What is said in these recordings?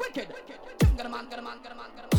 wicked. Wicked. Wicked. Wicked. Wicked. Wicked. Wicked. Wicked.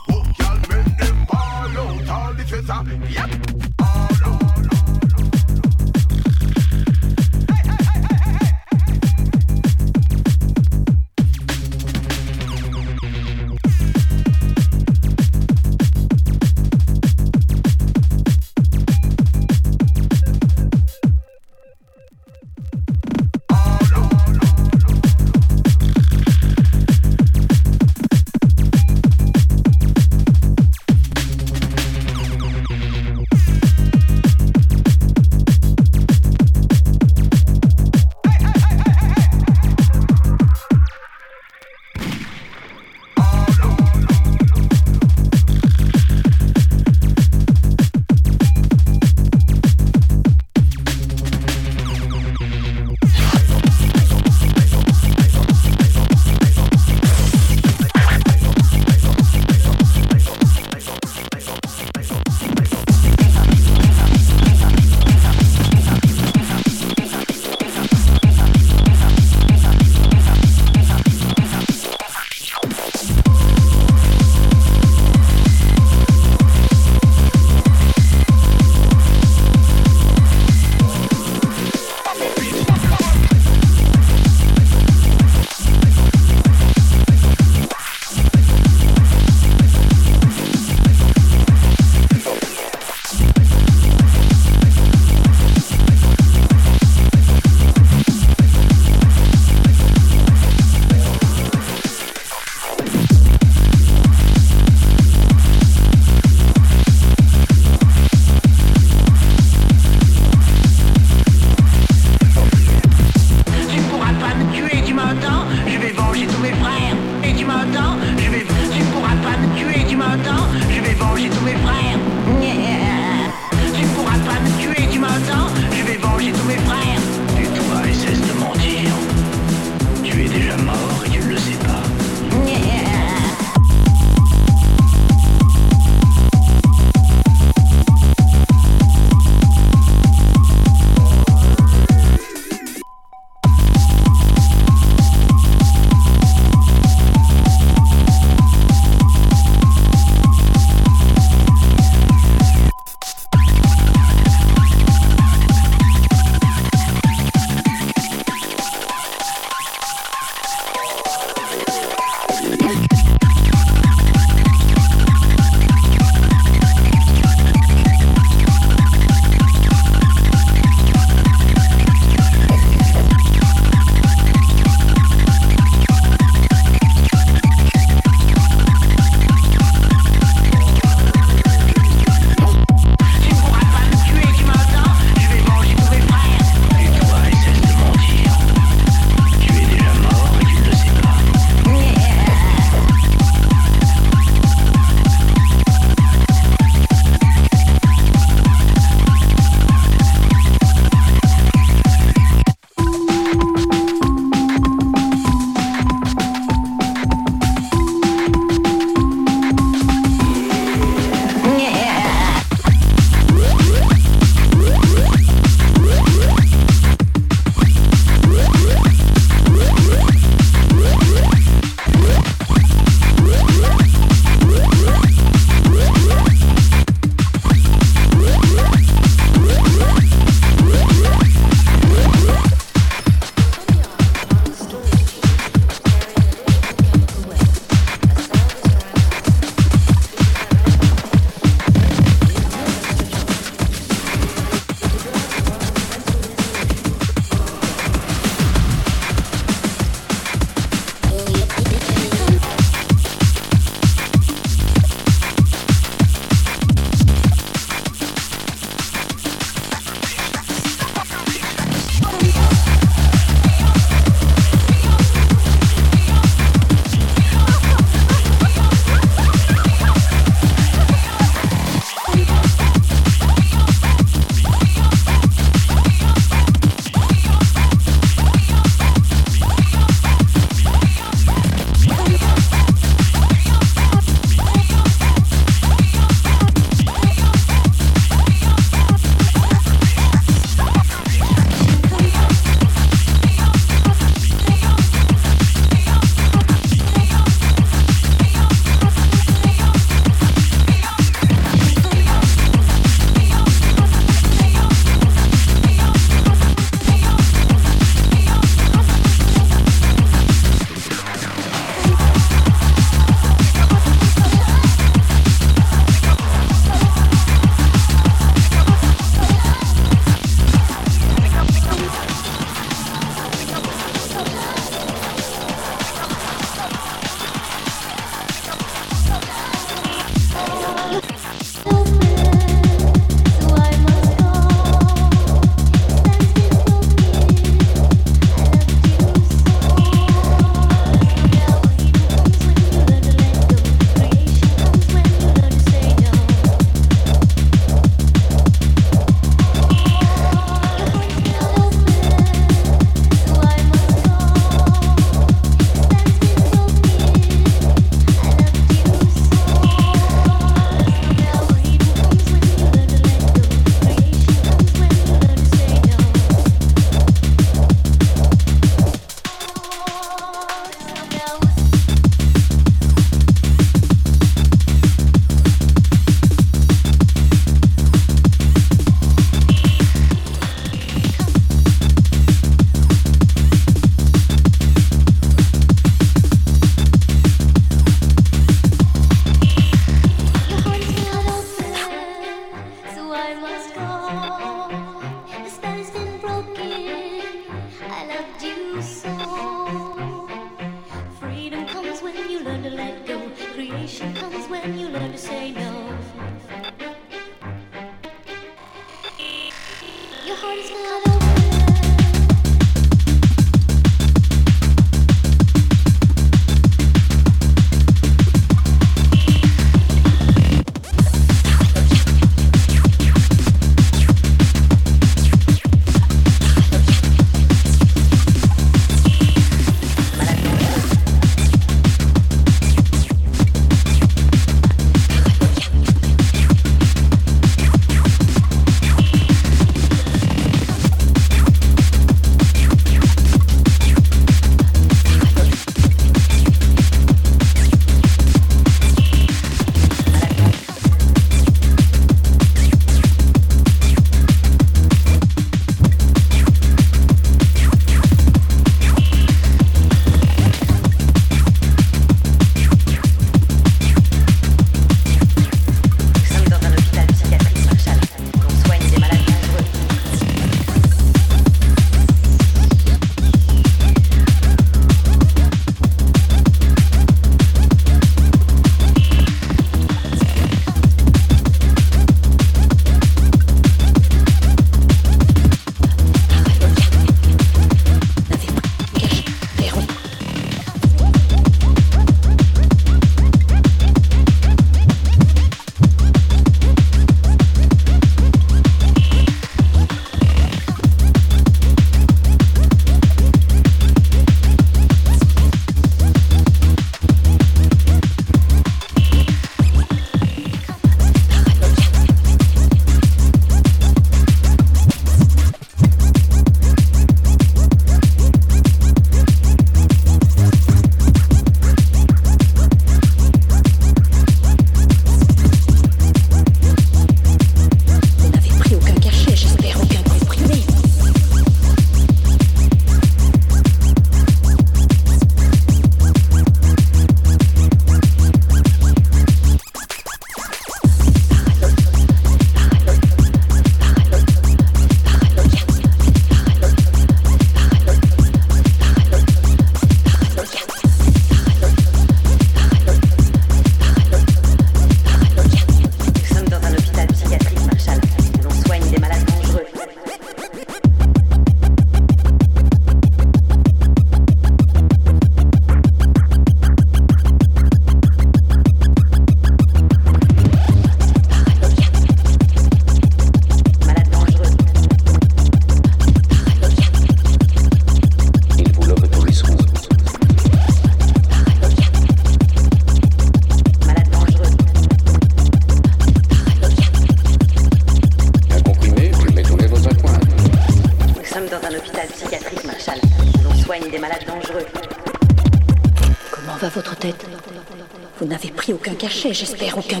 J'espère, aucun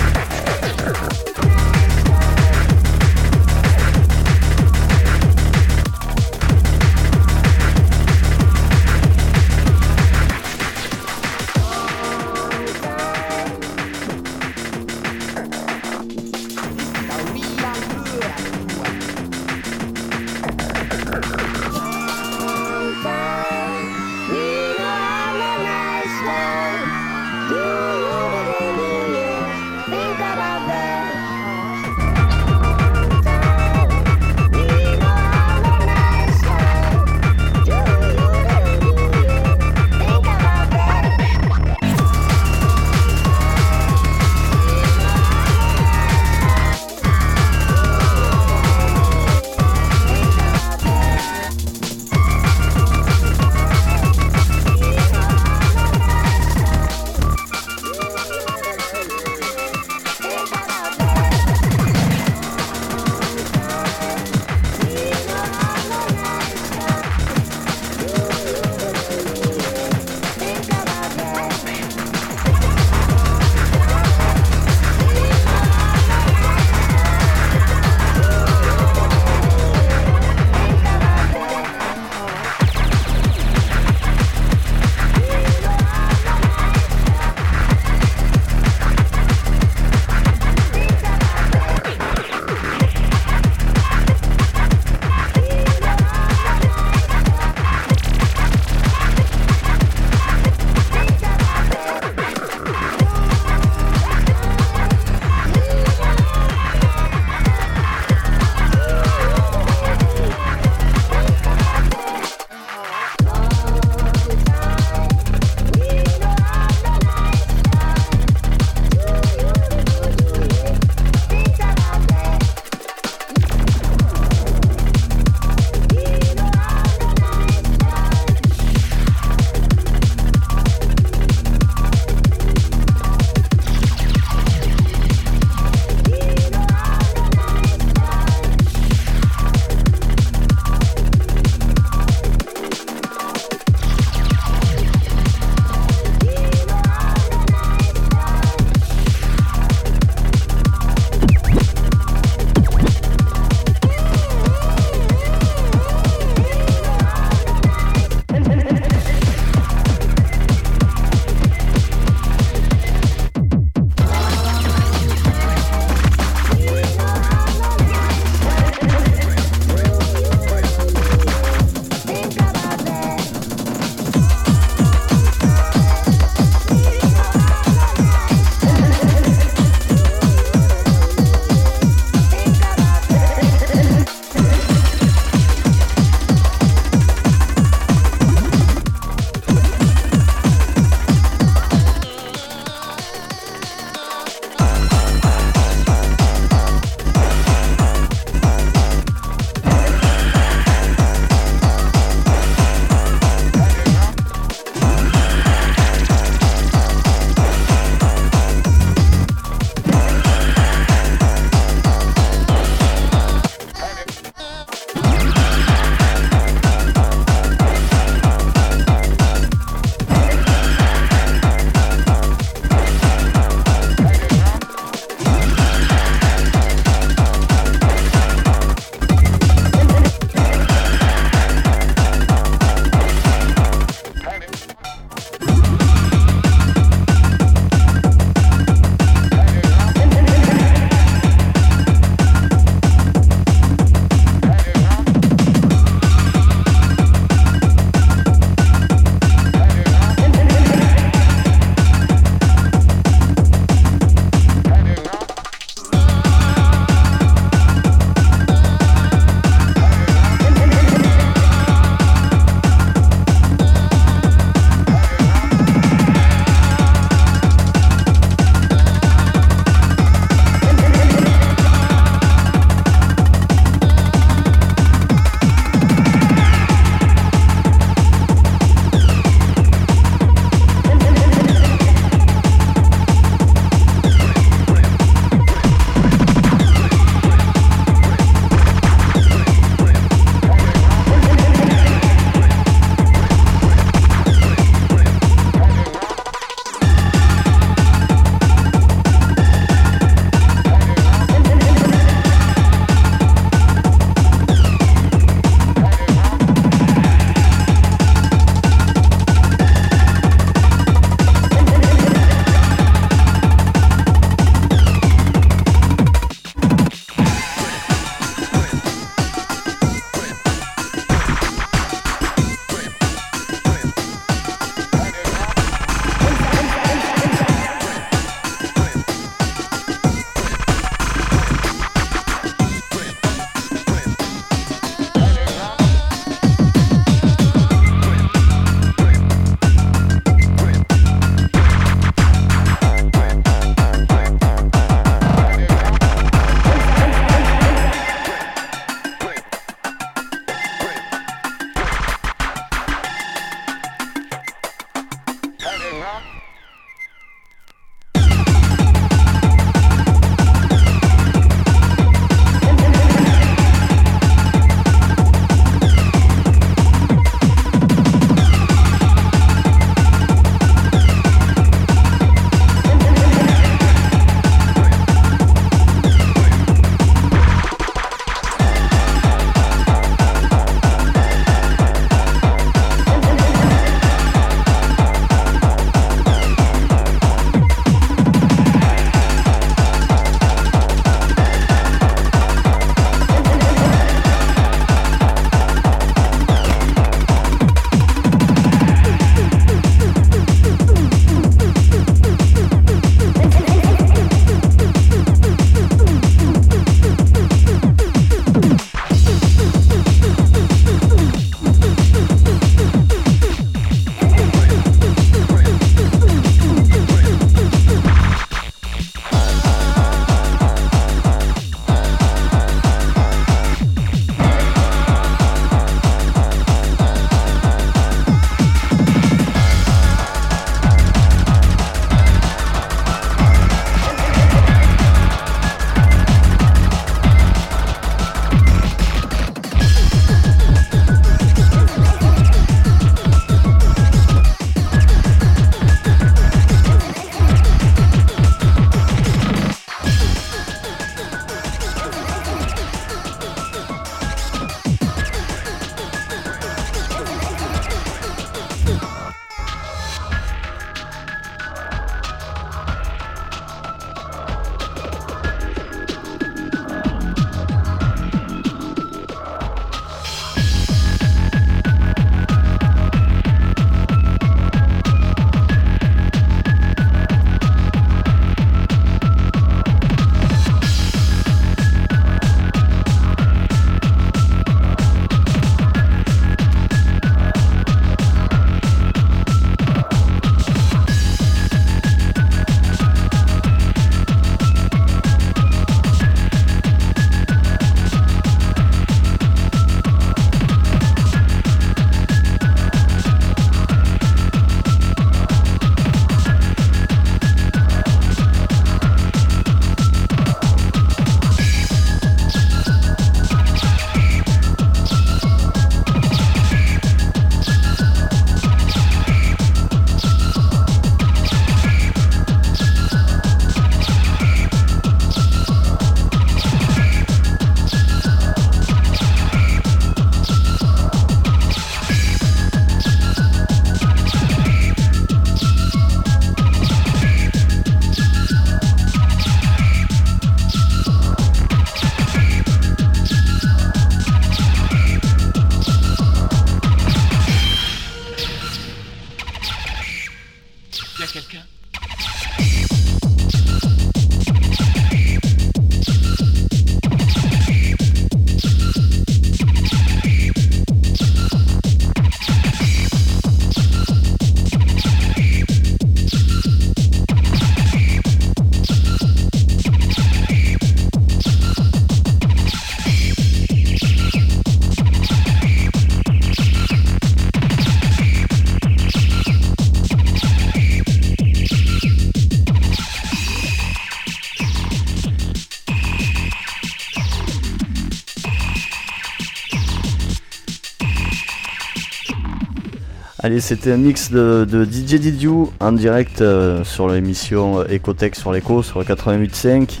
Allez, c'était un mix de, DJ Didiou en direct euh, sur l'émission Ecotech sur l'écho sur le 88.5.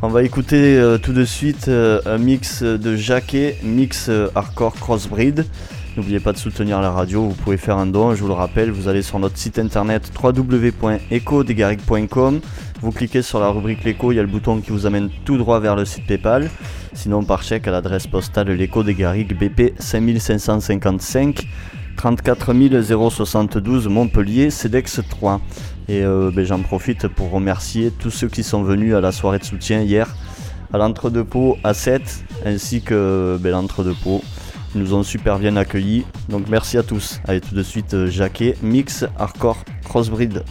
On va écouter euh, tout de suite euh, un mix de Jacquet, mix hardcore crossbreed. N'oubliez pas de soutenir la radio, vous pouvez faire un don, je vous le rappelle, vous allez sur notre site internet www.ecodegaric.com, vous cliquez sur la rubrique l'écho, il y a le bouton qui vous amène tout droit vers le site PayPal, sinon par chèque à l'adresse postale l'écho des Garrigues BP 5555 34 072 Montpellier, CEDEX 3. Et euh, ben, j'en profite pour remercier tous ceux qui sont venus à la soirée de soutien hier à l'entre-deux-pots à 7 ainsi que ben, l'entre-deux-pots. Ils nous ont super bien accueillis. Donc merci à tous. Allez tout de suite euh, Jacquet, Mix, Hardcore, Crossbreed.